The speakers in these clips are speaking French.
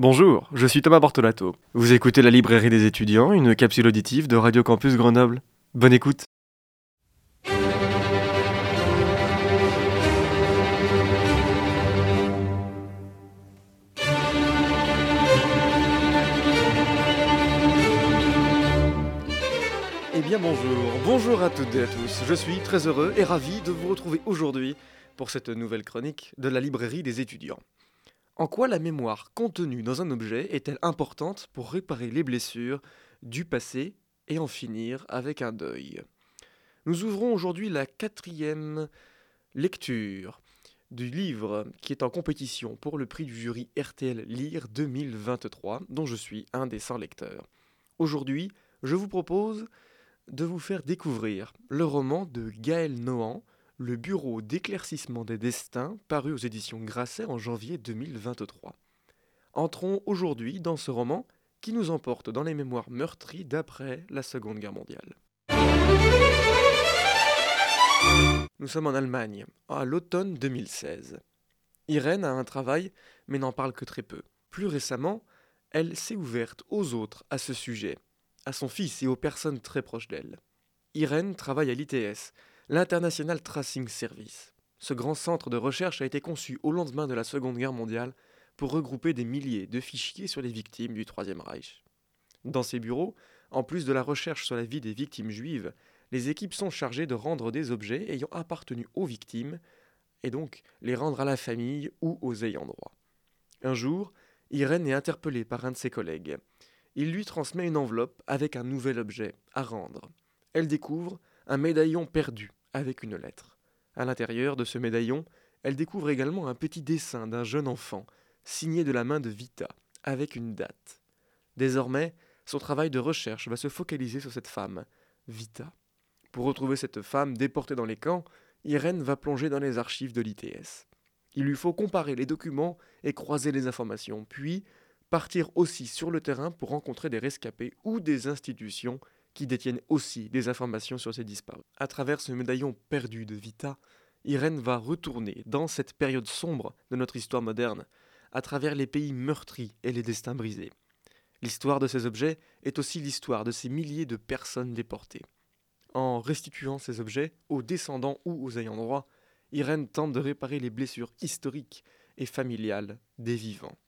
Bonjour, je suis Thomas Bortolato. Vous écoutez la librairie des étudiants, une capsule auditive de Radio Campus Grenoble. Bonne écoute. Eh bien bonjour, bonjour à toutes et à tous. Je suis très heureux et ravi de vous retrouver aujourd'hui pour cette nouvelle chronique de la librairie des étudiants. En quoi la mémoire contenue dans un objet est-elle importante pour réparer les blessures du passé et en finir avec un deuil? Nous ouvrons aujourd'hui la quatrième lecture du livre qui est en compétition pour le prix du jury RTL Lire 2023, dont je suis un des 100 lecteurs. Aujourd'hui, je vous propose de vous faire découvrir le roman de Gaël Nohan, le Bureau d'éclaircissement des destins, paru aux éditions Grasset en janvier 2023. Entrons aujourd'hui dans ce roman qui nous emporte dans les mémoires meurtries d'après la Seconde Guerre mondiale. Nous sommes en Allemagne, à l'automne 2016. Irène a un travail, mais n'en parle que très peu. Plus récemment, elle s'est ouverte aux autres à ce sujet, à son fils et aux personnes très proches d'elle. Irène travaille à l'ITS, l'International Tracing Service. Ce grand centre de recherche a été conçu au lendemain de la Seconde Guerre mondiale pour regrouper des milliers de fichiers sur les victimes du Troisième Reich. Dans ces bureaux, en plus de la recherche sur la vie des victimes juives, les équipes sont chargées de rendre des objets ayant appartenu aux victimes, et donc les rendre à la famille ou aux ayants droit. Un jour, Irène est interpellée par un de ses collègues. Il lui transmet une enveloppe avec un nouvel objet à rendre. Elle découvre un médaillon perdu avec une lettre. À l'intérieur de ce médaillon, elle découvre également un petit dessin d'un jeune enfant, signé de la main de Vita, avec une date. Désormais, son travail de recherche va se focaliser sur cette femme, Vita. Pour retrouver cette femme déportée dans les camps, Irène va plonger dans les archives de l'ITS. Il lui faut comparer les documents et croiser les informations, puis partir aussi sur le terrain pour rencontrer des rescapés ou des institutions qui détiennent aussi des informations sur ces disparus. À travers ce médaillon perdu de Vita, Irène va retourner dans cette période sombre de notre histoire moderne, à travers les pays meurtris et les destins brisés. L'histoire de ces objets est aussi l'histoire de ces milliers de personnes déportées. En restituant ces objets aux descendants ou aux ayants droit, Irène tente de réparer les blessures historiques et familiales des vivants.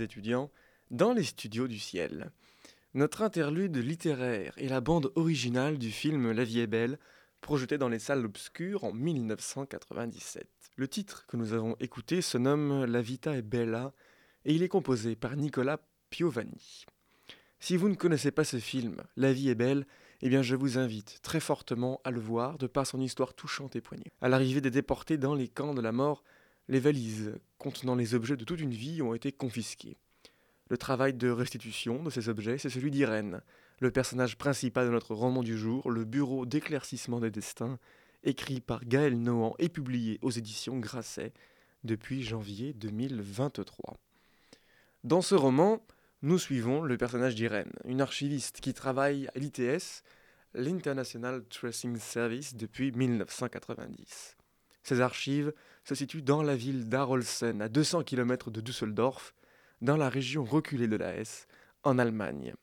Étudiants, dans les studios du ciel. Notre interlude littéraire est la bande originale du film La vie est belle, projeté dans les salles obscures en 1997. Le titre que nous avons écouté se nomme La vita è bella et il est composé par Nicolas Piovani. Si vous ne connaissez pas ce film, La vie est belle, eh bien je vous invite très fortement à le voir de par son histoire touchante et poignée. À l'arrivée des déportés dans les camps de la mort, les valises contenant les objets de toute une vie ont été confisquées. Le travail de restitution de ces objets, c'est celui d'Irène, le personnage principal de notre roman du jour, Le Bureau d'éclaircissement des destins, écrit par Gaël Nohan et publié aux éditions Grasset depuis janvier 2023. Dans ce roman, nous suivons le personnage d'Irène, une archiviste qui travaille à l'ITS, l'International Tracing Service, depuis 1990. Ces archives se situent dans la ville d'Arolsen, à 200 km de Düsseldorf, dans la région reculée de la Hesse, en Allemagne.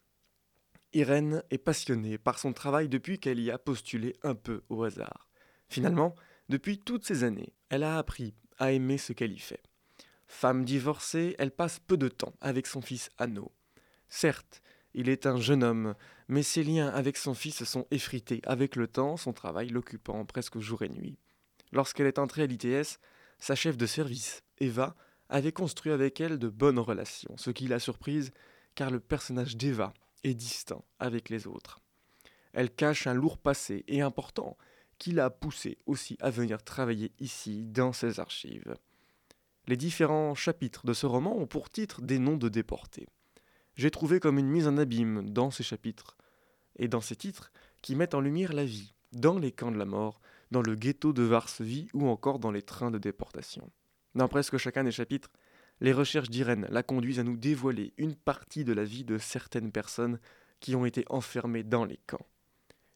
Irène est passionnée par son travail depuis qu'elle y a postulé un peu au hasard. Finalement, depuis toutes ces années, elle a appris à aimer ce qu'elle y fait. Femme divorcée, elle passe peu de temps avec son fils Anno. Certes, il est un jeune homme, mais ses liens avec son fils sont effrités avec le temps, son travail l'occupant presque jour et nuit. Lorsqu'elle est entrée à l'ITS, sa chef de service, Eva, avait construit avec elle de bonnes relations, ce qui l'a surprise car le personnage d'Eva est distinct avec les autres. Elle cache un lourd passé et important qui l'a poussé aussi à venir travailler ici dans ses archives. Les différents chapitres de ce roman ont pour titre des noms de déportés. J'ai trouvé comme une mise en abîme dans ces chapitres et dans ces titres qui mettent en lumière la vie dans les camps de la mort, dans le ghetto de Varsovie ou encore dans les trains de déportation. Dans presque chacun des chapitres, les recherches d'Irène la conduisent à nous dévoiler une partie de la vie de certaines personnes qui ont été enfermées dans les camps.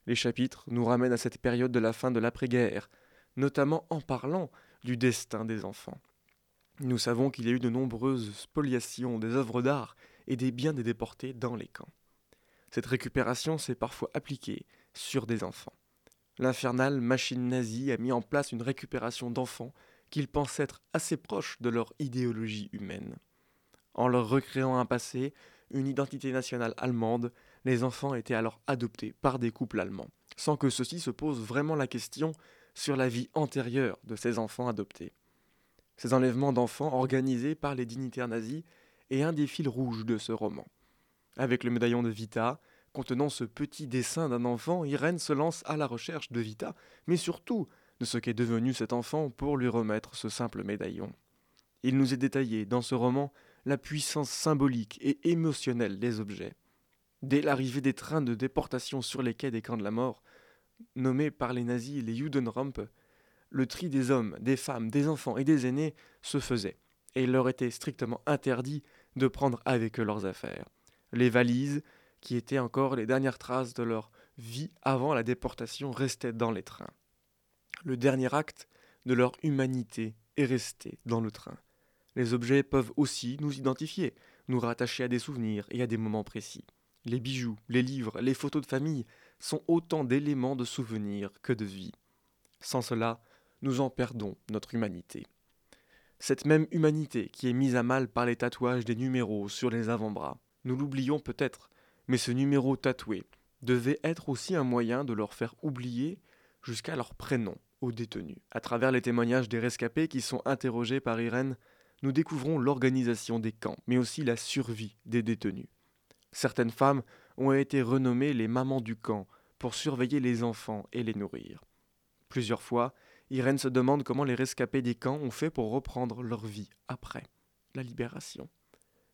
Les chapitres nous ramènent à cette période de la fin de l'après-guerre, notamment en parlant du destin des enfants. Nous savons qu'il y a eu de nombreuses spoliations des œuvres d'art et des biens des déportés dans les camps. Cette récupération s'est parfois appliquée sur des enfants. L'infernale machine nazie a mis en place une récupération d'enfants qu'ils pensent être assez proches de leur idéologie humaine. En leur recréant un passé, une identité nationale allemande, les enfants étaient alors adoptés par des couples allemands, sans que ceux-ci se posent vraiment la question sur la vie antérieure de ces enfants adoptés. Ces enlèvements d'enfants organisés par les dignitaires nazis est un des fils rouges de ce roman. Avec le médaillon de Vita, contenant ce petit dessin d'un enfant, Irène se lance à la recherche de Vita, mais surtout de ce qu'est devenu cet enfant pour lui remettre ce simple médaillon. Il nous est détaillé dans ce roman la puissance symbolique et émotionnelle des objets. Dès l'arrivée des trains de déportation sur les quais des camps de la mort, nommés par les nazis les Judenrampe, le tri des hommes, des femmes, des enfants et des aînés se faisait, et il leur était strictement interdit de prendre avec eux leurs affaires. Les valises, qui étaient encore les dernières traces de leur vie avant la déportation, restaient dans les trains. Le dernier acte de leur humanité est resté dans le train. Les objets peuvent aussi nous identifier, nous rattacher à des souvenirs et à des moments précis. Les bijoux, les livres, les photos de famille sont autant d'éléments de souvenirs que de vie. Sans cela, nous en perdons notre humanité. Cette même humanité qui est mise à mal par les tatouages des numéros sur les avant-bras. Nous l'oublions peut-être, mais ce numéro tatoué devait être aussi un moyen de leur faire oublier jusqu'à leur prénom aux détenus. À travers les témoignages des rescapés qui sont interrogés par Irène, nous découvrons l'organisation des camps, mais aussi la survie des détenus. Certaines femmes ont été renommées les mamans du camp pour surveiller les enfants et les nourrir. Plusieurs fois, Irène se demande comment les rescapés des camps ont fait pour reprendre leur vie après la libération.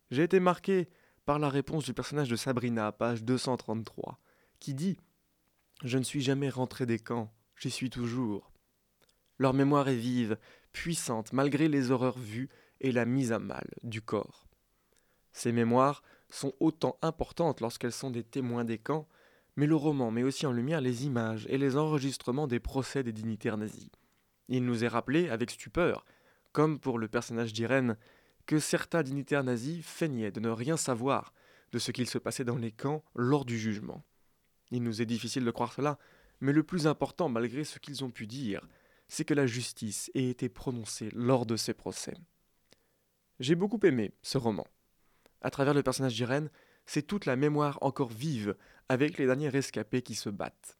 J'ai été marqué par la réponse du personnage de Sabrina, page 233, qui dit Je ne suis jamais rentré des camps, j'y suis toujours. Leur mémoire est vive, puissante, malgré les horreurs vues et la mise à mal du corps. Ces mémoires sont autant importantes lorsqu'elles sont des témoins des camps, mais le roman met aussi en lumière les images et les enregistrements des procès des dignitaires nazis. Il nous est rappelé, avec stupeur, comme pour le personnage d'Irène, que certains dignitaires nazis feignaient de ne rien savoir de ce qu'il se passait dans les camps lors du jugement. Il nous est difficile de croire cela, mais le plus important, malgré ce qu'ils ont pu dire, c'est que la justice ait été prononcée lors de ces procès. J'ai beaucoup aimé ce roman. À travers le personnage d'Irène, c'est toute la mémoire encore vive avec les derniers rescapés qui se battent.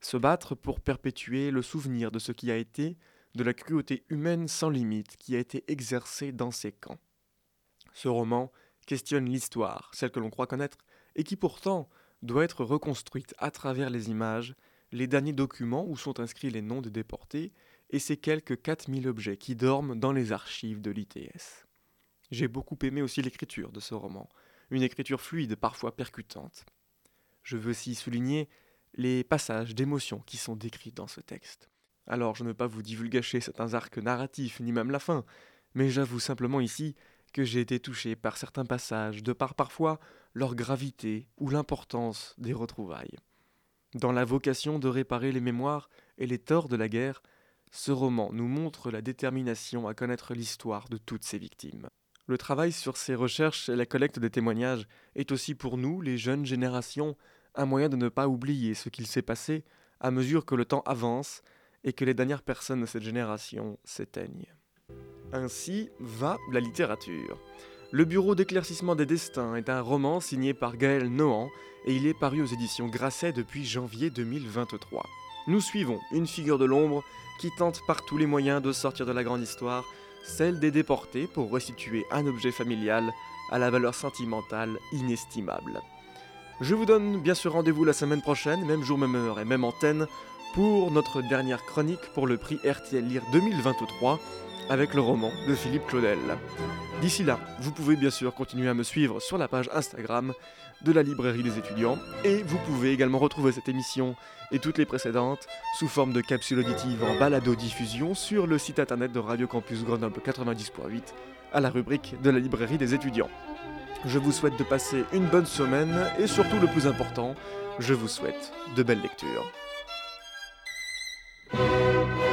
Se battre pour perpétuer le souvenir de ce qui a été, de la cruauté humaine sans limite qui a été exercée dans ces camps. Ce roman questionne l'histoire, celle que l'on croit connaître, et qui pourtant doit être reconstruite à travers les images, les derniers documents où sont inscrits les noms de déportés, et ces quelques 4000 objets qui dorment dans les archives de l'ITS. J'ai beaucoup aimé aussi l'écriture de ce roman, une écriture fluide, parfois percutante. Je veux aussi souligner les passages d'émotion qui sont décrits dans ce texte. Alors je ne veux pas vous divulgacher certains arcs narratifs, ni même la fin, mais j'avoue simplement ici que j'ai été touché par certains passages, de par parfois leur gravité ou l'importance des retrouvailles. Dans la vocation de réparer les mémoires et les torts de la guerre, ce roman nous montre la détermination à connaître l'histoire de toutes ces victimes. Le travail sur ces recherches et la collecte des témoignages est aussi pour nous, les jeunes générations, un moyen de ne pas oublier ce qu'il s'est passé à mesure que le temps avance et que les dernières personnes de cette génération s'éteignent. Ainsi va la littérature. Le Bureau d'éclaircissement des destins est un roman signé par Gaël Nohan et il est paru aux éditions Grasset depuis janvier 2023. Nous suivons une figure de l'ombre qui tente par tous les moyens de sortir de la grande histoire, celle des déportés pour restituer un objet familial à la valeur sentimentale inestimable. Je vous donne bien sûr rendez-vous la semaine prochaine, même jour, même heure et même antenne, pour notre dernière chronique pour le prix RTL Lire 2023 avec le roman de Philippe Claudel. D'ici là, vous pouvez bien sûr continuer à me suivre sur la page Instagram de la librairie des étudiants et vous pouvez également retrouver cette émission et toutes les précédentes sous forme de capsules auditives en balado-diffusion sur le site internet de Radio Campus Grenoble 90.8 à la rubrique de la librairie des étudiants. Je vous souhaite de passer une bonne semaine et surtout le plus important, je vous souhaite de belles lectures. Música